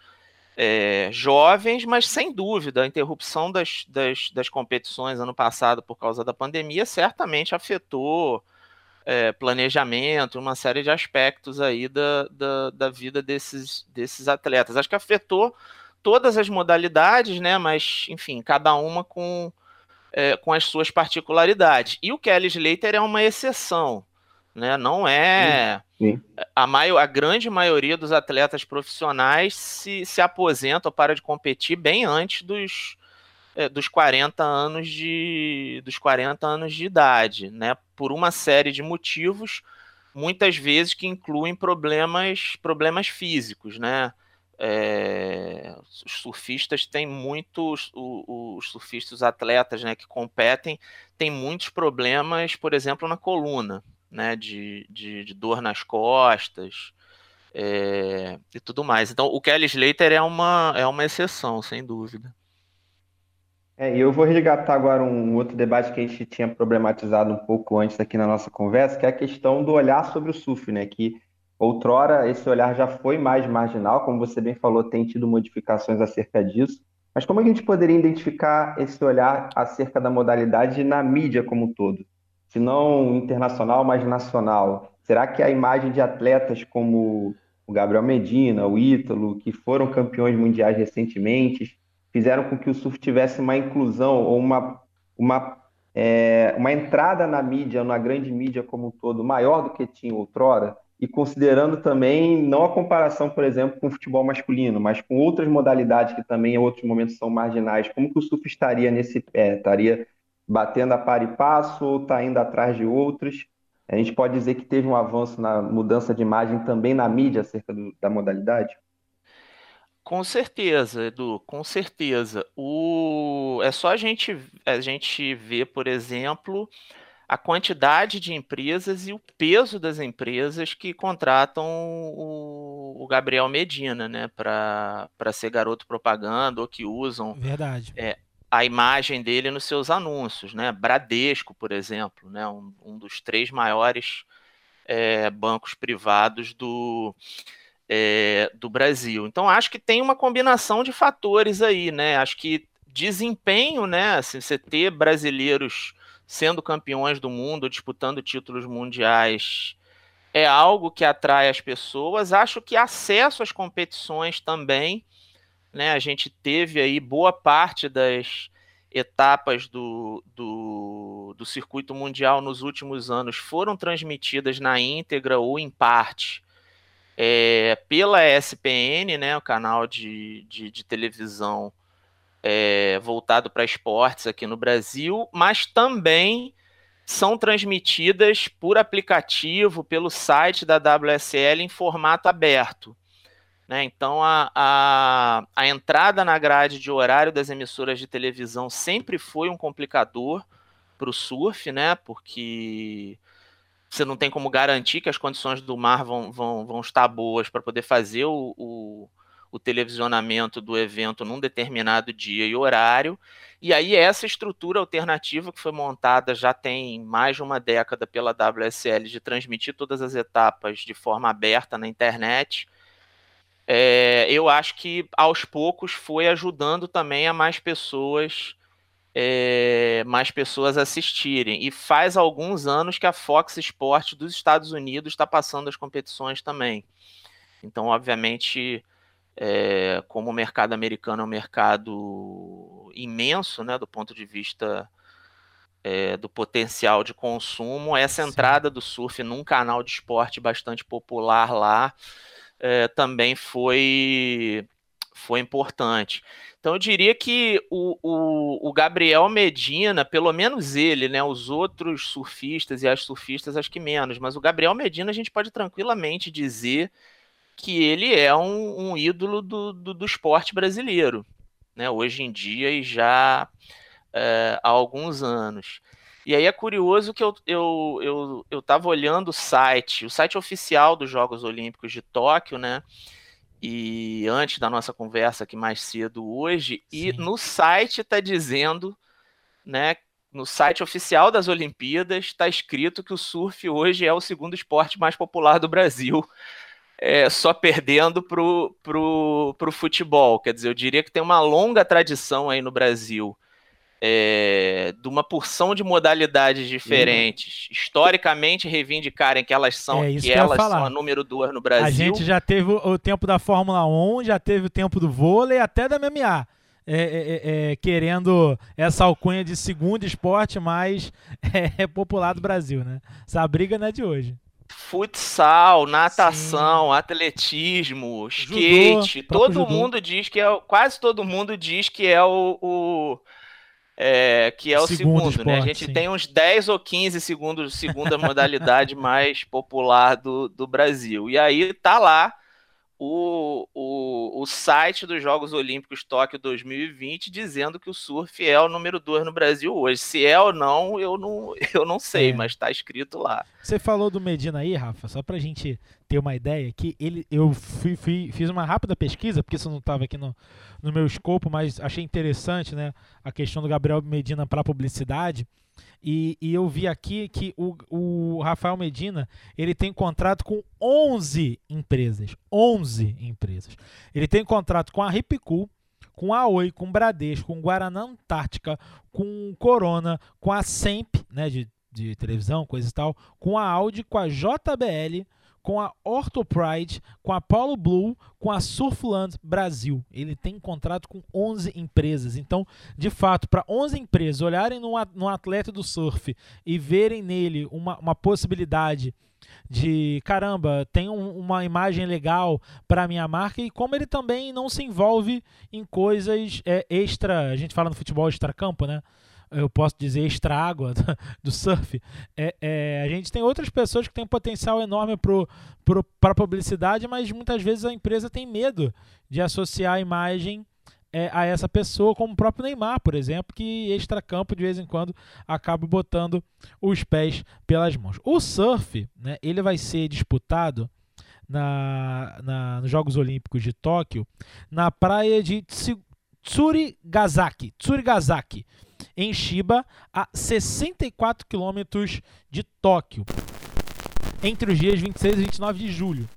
é, jovens, mas sem dúvida a interrupção das, das, das competições ano passado por causa da pandemia certamente afetou é, planejamento, uma série de aspectos aí da, da, da, vida desses, desses atletas. Acho que afetou todas as modalidades, né? Mas, enfim, cada uma com, é, com as suas particularidades. E o Kelly Slater é uma exceção, né? Não é. Sim, sim. A, maior, a grande maioria dos atletas profissionais se, se aposentam ou para de competir bem antes dos, é, dos 40 anos de dos 40 anos de idade, né? Por uma série de motivos, muitas vezes que incluem problemas problemas físicos, né? É, os surfistas têm muitos os, surfistas os atletas né, que competem têm muitos problemas por exemplo na coluna né, de, de, de dor nas costas é, e tudo mais. Então, o Kelly Slater é uma, é uma exceção, sem dúvida. É, e eu vou resgatar agora um outro debate que a gente tinha problematizado um pouco antes aqui na nossa conversa, que é a questão do olhar sobre o surf, né? Que outrora esse olhar já foi mais marginal, como você bem falou, tem tido modificações acerca disso. Mas como a gente poderia identificar esse olhar acerca da modalidade na mídia como um todo? Se não internacional, mas nacional. Será que a imagem de atletas como o Gabriel Medina, o Ítalo, que foram campeões mundiais recentemente, fizeram com que o surf tivesse uma inclusão ou uma, uma, é, uma entrada na mídia, na grande mídia como um todo, maior do que tinha outrora, e considerando também não a comparação, por exemplo, com o futebol masculino, mas com outras modalidades que também em outros momentos são marginais, como que o surf estaria nesse pé? Estaria batendo a par e passo ou está indo atrás de outros? A gente pode dizer que teve um avanço na mudança de imagem também na mídia acerca do, da modalidade? Com certeza, Edu, com certeza. O... É só a gente, a gente ver, por exemplo, a quantidade de empresas e o peso das empresas que contratam o, o Gabriel Medina, né, para ser garoto propaganda ou que usam Verdade. É, a imagem dele nos seus anúncios, né? Bradesco, por exemplo, né, um, um dos três maiores é, bancos privados do é, do Brasil. Então acho que tem uma combinação de fatores aí, né? Acho que desempenho, né? Assim, você ter brasileiros sendo campeões do mundo, disputando títulos mundiais, é algo que atrai as pessoas. Acho que acesso às competições também, né? A gente teve aí boa parte das etapas do, do, do circuito mundial nos últimos anos foram transmitidas na íntegra ou em parte é, pela ESPN, né, o canal de, de, de televisão é, voltado para esportes aqui no Brasil, mas também são transmitidas por aplicativo, pelo site da WSL em formato aberto. Né? Então, a, a, a entrada na grade de horário das emissoras de televisão sempre foi um complicador para o surf, né? porque você não tem como garantir que as condições do mar vão, vão, vão estar boas para poder fazer o, o, o, televisionamento do evento num determinado dia e horário. E aí, essa estrutura alternativa que foi montada já tem mais de uma década pela WSL de transmitir todas as etapas de forma aberta na internet. É, eu acho que aos poucos foi ajudando também a mais pessoas é, mais pessoas assistirem. E faz alguns anos que a Fox Sports dos Estados Unidos está passando as competições também. Então, obviamente, é, como o mercado americano é um mercado imenso, né, do ponto de vista é, do potencial de consumo, essa Sim. entrada do surf num canal de esporte bastante popular lá também foi, foi importante. Então eu diria que o, o, o, Gabriel Medina, pelo menos ele, né? Os outros surfistas e as surfistas, acho que menos, mas o Gabriel Medina a gente pode tranquilamente dizer que ele é um, um ídolo do, do, do, esporte brasileiro, né? Hoje em dia e já é, há alguns anos. E aí é curioso que eu eu, eu, eu tava olhando o site, o site oficial dos Jogos Olímpicos de Tóquio, né? E antes da nossa conversa aqui mais cedo hoje, Sim. e no site está dizendo, né, no site oficial das Olimpíadas, está escrito que o surf hoje é o segundo esporte mais popular do Brasil, é, só perdendo para o pro, pro futebol. Quer dizer, eu diria que tem uma longa tradição aí no Brasil é, de uma porção de modalidades diferentes, uhum. historicamente reivindicarem que elas são é que, elas são a número duas no Brasil. A gente já teve o tempo da Fórmula 1, já teve o tempo do vôlei, até da MMA. É, é, é, é, querendo essa alcunha de segundo esporte mais popular do Brasil, né? Essa briga não é de hoje. Futsal, natação, Sim. atletismo, skate, Judô, todo mundo diz que é. Quase todo mundo diz que é o, o é, que é o segundo, segundo esporte, né? A gente sim. tem uns 10 ou 15 segundos, segunda modalidade mais popular do, do Brasil. E aí tá lá o, o, o site dos Jogos Olímpicos Tóquio 2020 dizendo que o surf é o número 2 no Brasil hoje. Se é ou não, eu não, eu não sei, é. mas está escrito lá. Você falou do Medina aí, Rafa, só para a gente ter uma ideia, que ele, eu fui, fui, fiz uma rápida pesquisa, porque isso não estava aqui no, no meu escopo, mas achei interessante né, a questão do Gabriel Medina para publicidade. E, e, eu vi aqui que o, o, Rafael Medina ele tem contrato com 11 empresas. 11 empresas. Ele tem contrato com a Ripcool, com a Oi, com o Bradesco, com Guaraná Antártica, com Corona, com a Semp, né, de, de televisão, coisa e tal, com a Audi, com a JBL, com a Orthopride, com a Paulo Blue, com a Surfland Brasil. Ele tem contrato com 11 empresas. Então, de fato, para 11 empresas olharem no, atleta do surf e verem nele uma, uma possibilidade de caramba, tem um, uma imagem legal para minha marca e como ele também não se envolve em coisas é, extra, a gente fala no futebol extra campo, né? Eu posso dizer, extra água do, surf, é, é, a gente tem outras pessoas que têm potencial enorme para publicidade, mas muitas vezes a empresa tem medo de associar a imagem é, a essa pessoa, como o próprio Neymar, por exemplo, que extra-campo de vez em quando acaba botando os pés pelas mãos. O surf, né, ele vai ser disputado na, na, nos Jogos Olímpicos de Tóquio na praia de Tsurigasaki. Tsurigasaki em Shiba, a 64 quilômetros de Tóquio, entre os dias 26 e 29 de julho.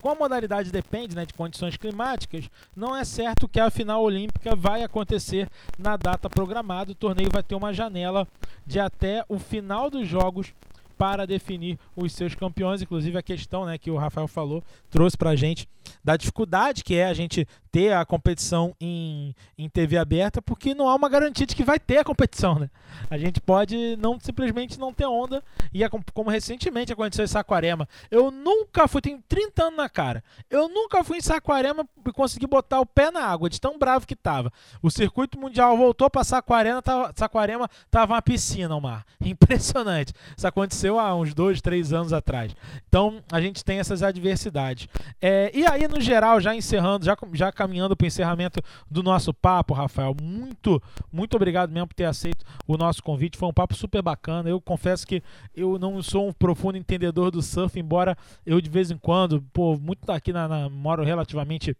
Como a modalidade depende né, de condições climáticas, não é certo que a final olímpica vai acontecer na data programada. O torneio vai ter uma janela de até o final dos Jogos para definir os seus campeões. Inclusive a questão né, que o Rafael falou trouxe para a gente da dificuldade que é a gente ter a competição em, em TV aberta, porque não há uma garantia de que vai ter a competição. Né? A gente pode não simplesmente não ter onda, e é como recentemente aconteceu em Saquarema. Eu nunca fui, tenho 30 anos na cara, eu nunca fui em Saquarema e consegui botar o pé na água, de tão bravo que tava. O circuito mundial voltou para Saquarema, tava, Saquarema tava uma piscina, o mar. Impressionante. Isso aconteceu há uns dois, três anos atrás. Então a gente tem essas adversidades. É, e aí, no geral, já encerrando, já, já caminhando para o encerramento do nosso papo, Rafael, muito, muito obrigado mesmo por ter aceito o nosso convite. Foi um papo super bacana. Eu confesso que eu não sou um profundo entendedor do surf, embora eu de vez em quando, pô, muito aqui na, na moro relativamente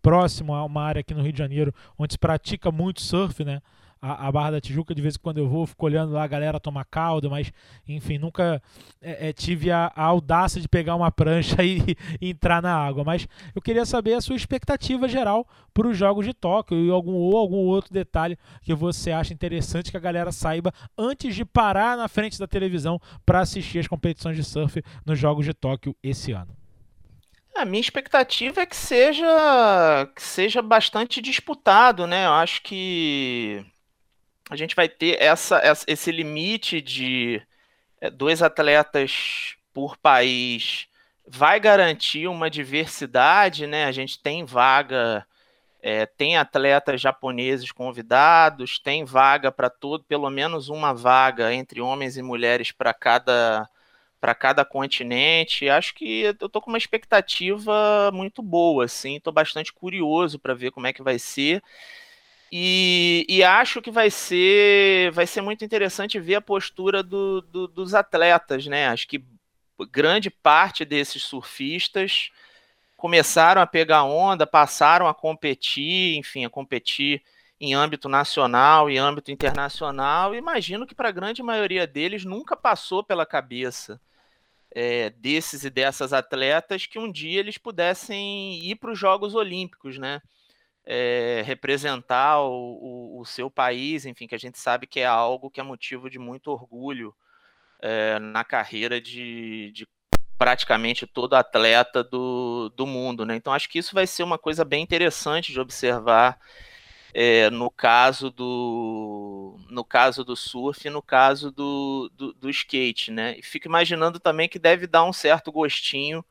próximo a uma área aqui no Rio de Janeiro onde se pratica muito surf, né? A, a, Barra da Tijuca, de vez em quando eu vou, fico olhando lá a galera tomar caldo, mas enfim, nunca é, é, tive a, a, audácia de pegar uma prancha e, e, entrar na água. Mas eu queria saber a sua expectativa geral para os Jogos de Tóquio e algum, ou algum outro detalhe que você acha interessante que a galera saiba antes de parar na frente da televisão para assistir as competições de surf nos Jogos de Tóquio esse ano. A minha expectativa é que seja que seja bastante disputado, né? Eu acho que a gente vai ter essa, esse limite de é, dois atletas por país vai garantir uma diversidade, né? A gente tem vaga, é, tem atletas japoneses convidados, tem vaga para todo, pelo menos uma vaga entre homens e mulheres para cada para cada continente. Acho que eu tô com uma expectativa muito boa, assim, tô bastante curioso para ver como é que vai ser. E, e, acho que vai ser, vai ser muito interessante ver a postura do, do, dos atletas, né? Acho que grande parte desses surfistas começaram a pegar onda, passaram a competir, enfim, a competir em âmbito nacional e âmbito internacional. Imagino que para a grande maioria deles nunca passou pela cabeça é, desses e dessas atletas que um dia eles pudessem ir para os Jogos Olímpicos, né? É, representar o, o, o, seu país, enfim, que a gente sabe que é algo que é motivo de muito orgulho é, na carreira de, de, praticamente todo atleta do, do mundo, né? Então acho que isso vai ser uma coisa bem interessante de observar é, no caso do no caso do surf e no caso do, do, do skate, né? E fico imaginando também que deve dar um certo gostinho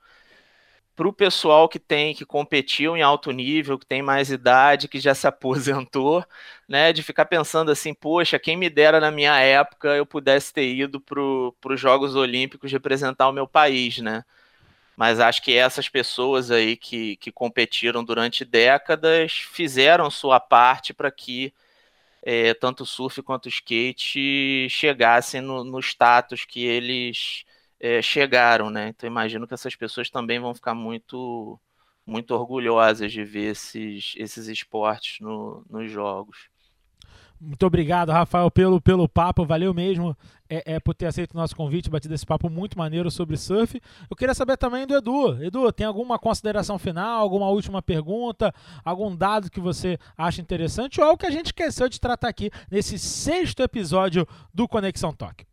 para o pessoal que tem que competiu em alto nível, que tem mais idade, que já se aposentou, né? De ficar pensando assim, poxa, quem me dera na minha época eu pudesse ter ido para os Jogos Olímpicos representar o meu país, né? mas acho que essas pessoas aí que, que competiram durante décadas fizeram sua parte para que é, tanto o surf quanto o skate chegassem no, no status que eles é, chegaram, né? Então imagino que essas pessoas também vão ficar muito muito orgulhosas de ver esses, esses esportes no, nos jogos. Muito obrigado, Rafael, pelo, pelo papo. Valeu mesmo é, é, por ter aceito o nosso convite, batido esse papo muito maneiro sobre surf. Eu queria saber também do Edu. Edu, tem alguma consideração final, alguma última pergunta, algum dado que você acha interessante ou algo que a gente esqueceu de tratar aqui nesse sexto episódio do Conexão Tóquio?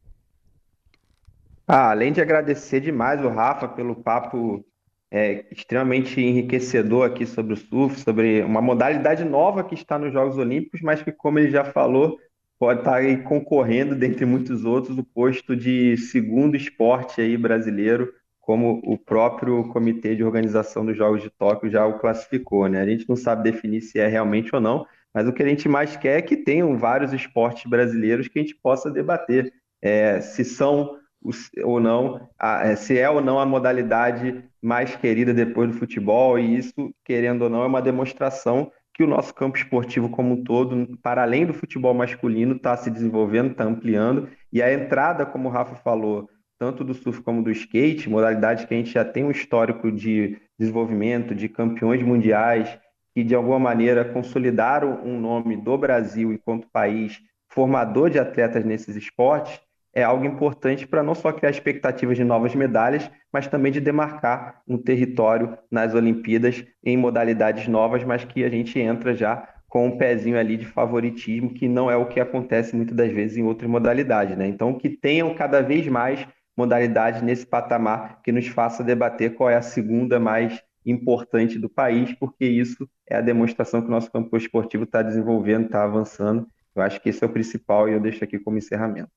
Ah, além de agradecer demais o Rafa pelo papo é, extremamente enriquecedor aqui sobre o surf, sobre uma modalidade nova que está nos Jogos Olímpicos, mas que, como ele já falou, pode estar aí concorrendo, dentre muitos outros, o posto de segundo esporte aí brasileiro, como o próprio Comitê de Organização dos Jogos de Tóquio já o classificou, né? A gente não sabe definir se é realmente ou não, mas o que a gente mais quer é que tenham vários esportes brasileiros que a gente possa debater. É, se são ou não, é, se é ou não a modalidade mais querida depois do futebol, e isso, querendo ou não, é uma demonstração que o nosso campo esportivo como um todo, para além do futebol masculino, está se desenvolvendo, está ampliando, e a entrada, como o Rafa falou, tanto do surf como do skate, modalidades que a gente já tem um histórico de desenvolvimento, de campeões mundiais, que de alguma maneira consolidaram um nome do Brasil enquanto país formador de atletas nesses esportes, é algo importante para não só criar expectativas de novas medalhas, mas também de demarcar um território nas Olimpíadas em modalidades novas, mas que a gente entra já com um pezinho ali de favoritismo, que não é o que acontece muitas das vezes em outras modalidades. Né? Então, que tenham cada vez mais modalidades nesse patamar que nos faça debater qual é a segunda mais importante do país, porque isso é a demonstração que o nosso campo esportivo está desenvolvendo, está avançando. Eu acho que esse é o principal e eu deixo aqui como encerramento.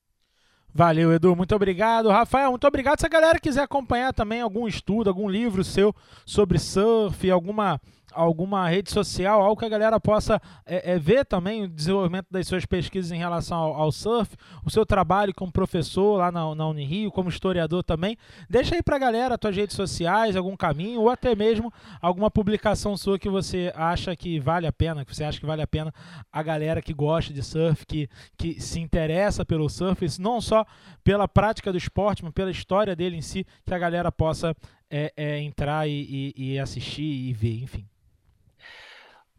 Valeu, Edu. Muito obrigado. Rafael, muito obrigado. Se a galera quiser acompanhar também algum estudo, algum livro seu sobre surf, alguma alguma rede social, algo que a galera possa é, é, ver também o desenvolvimento das suas pesquisas em relação ao, ao surf, o seu trabalho como professor lá na, na Unirio, como historiador também. Deixa aí pra galera as tuas redes sociais, algum caminho, ou até mesmo alguma publicação sua que você acha que vale a pena, que você acha que vale a pena a galera que gosta de surf, que, que se interessa pelo surf, não só pela prática do esporte, mas pela história dele em si, que a galera possa é, é, entrar e, e, e assistir e ver, enfim.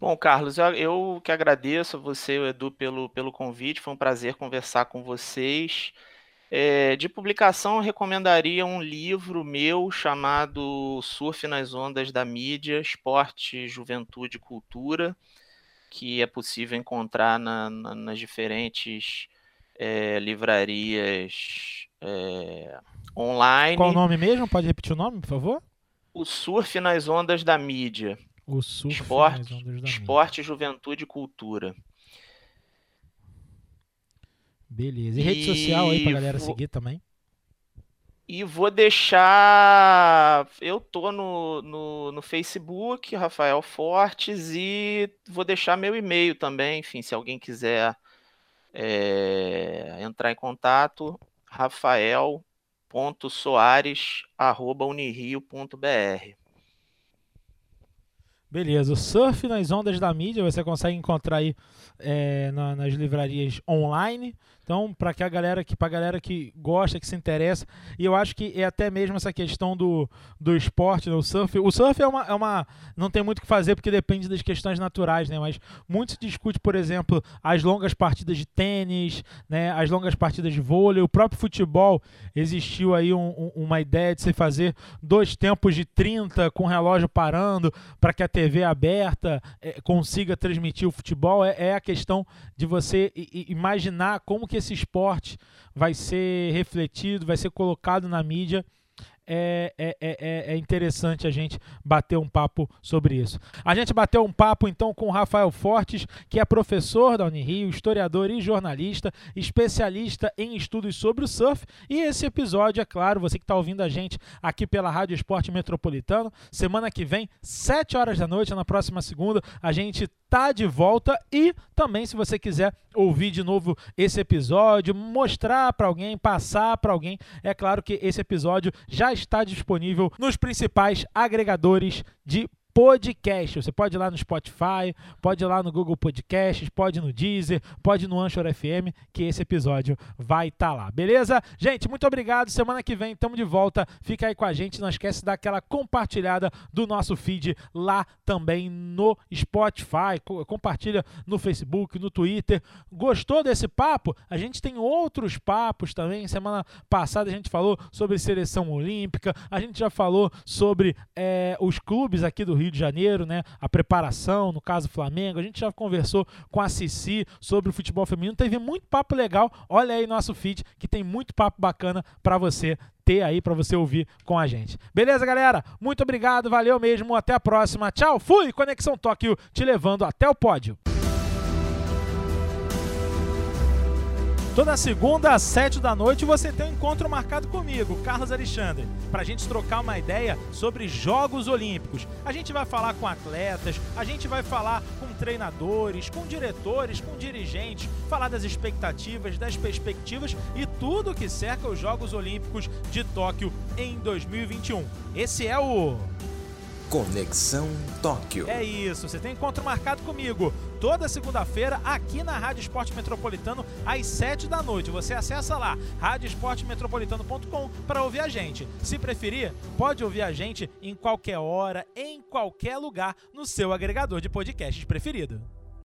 Bom, Carlos, eu que agradeço a você e o Edu pelo, pelo convite, foi um prazer conversar com vocês. É, de publicação, eu recomendaria um livro meu chamado Surf nas Ondas da Mídia, Esporte, Juventude e Cultura, que é possível encontrar na, na, nas diferentes é, livrarias é, online. Qual o nome mesmo? Pode repetir o nome, por favor? O Surf nas Ondas da Mídia. O surf esporte, esporte juventude e cultura. Beleza. E, e rede social aí pra galera vou... seguir também? E vou deixar. Eu tô no, no, no, Facebook, Rafael Fortes, e vou deixar meu e-mail também. Enfim, se alguém quiser é, entrar em contato, rafael.soares.unirio.br. Beleza, o Surf nas Ondas da Mídia você consegue encontrar aí é, na, nas livrarias online. Então, para que a galera que para galera que gosta, que se interessa, e eu acho que é até mesmo essa questão do, do esporte, né, o surf. O surf é uma, é uma não tem muito o que fazer porque depende das questões naturais, né? Mas muito se discute, por exemplo, as longas partidas de tênis, né? As longas partidas de vôlei, o próprio futebol existiu aí um, um, uma ideia de se fazer dois tempos de 30 com o relógio parando para que a TV aberta é, consiga transmitir o futebol. É, é a questão de você imaginar como que esse esporte vai ser refletido, vai ser colocado na mídia é, é, é, é, interessante a gente bater um papo sobre isso. A gente bateu um papo então com o Rafael Fortes, que é professor da Unirio, historiador e jornalista, especialista em estudos sobre o surf. E esse episódio, é claro, você que está ouvindo a gente aqui pela Rádio Esporte Metropolitano, semana que vem, 7 horas da noite, na próxima segunda, a gente tá de volta e também se você quiser ouvir de novo esse episódio, mostrar para alguém, passar para alguém, é claro que esse episódio já está disponível nos principais agregadores de podcast. Você pode ir lá no Spotify, pode ir lá no Google Podcasts, pode ir no Deezer, pode ir no Anchor FM, que esse episódio vai estar tá lá. Beleza? Gente, muito obrigado. Semana que vem estamos de volta. Fica aí com a gente. Não esquece de dar aquela compartilhada do nosso feed lá também no Spotify. Compartilha no Facebook, no Twitter. Gostou desse papo? A gente tem outros papos também. Semana passada a gente falou sobre seleção olímpica. A gente já falou sobre é, os clubes aqui do Rio Rio de Janeiro, né? A preparação, no caso Flamengo. A gente já conversou com a Cici sobre o futebol feminino. Teve muito papo legal. Olha aí nosso feed que tem muito papo bacana para você ter aí para você ouvir com a gente. Beleza, galera? Muito obrigado, valeu mesmo. Até a próxima. Tchau, fui. Conexão Tóquio te levando até o pódio. Toda segunda às sete da noite você tem um encontro marcado comigo, Carlos Alexandre, para a gente trocar uma ideia sobre Jogos Olímpicos. A gente vai falar com atletas, a gente vai falar com treinadores, com diretores, com dirigentes, falar das expectativas, das perspectivas e tudo que cerca os Jogos Olímpicos de Tóquio em 2021. Esse é o Conexão Tóquio. É isso, você tem encontro marcado comigo toda segunda-feira aqui na Rádio Esporte Metropolitano às 7 da noite. Você acessa lá radioesportemetropolitano.com para ouvir a gente. Se preferir, pode ouvir a gente em qualquer hora, em qualquer lugar, no seu agregador de podcasts preferido.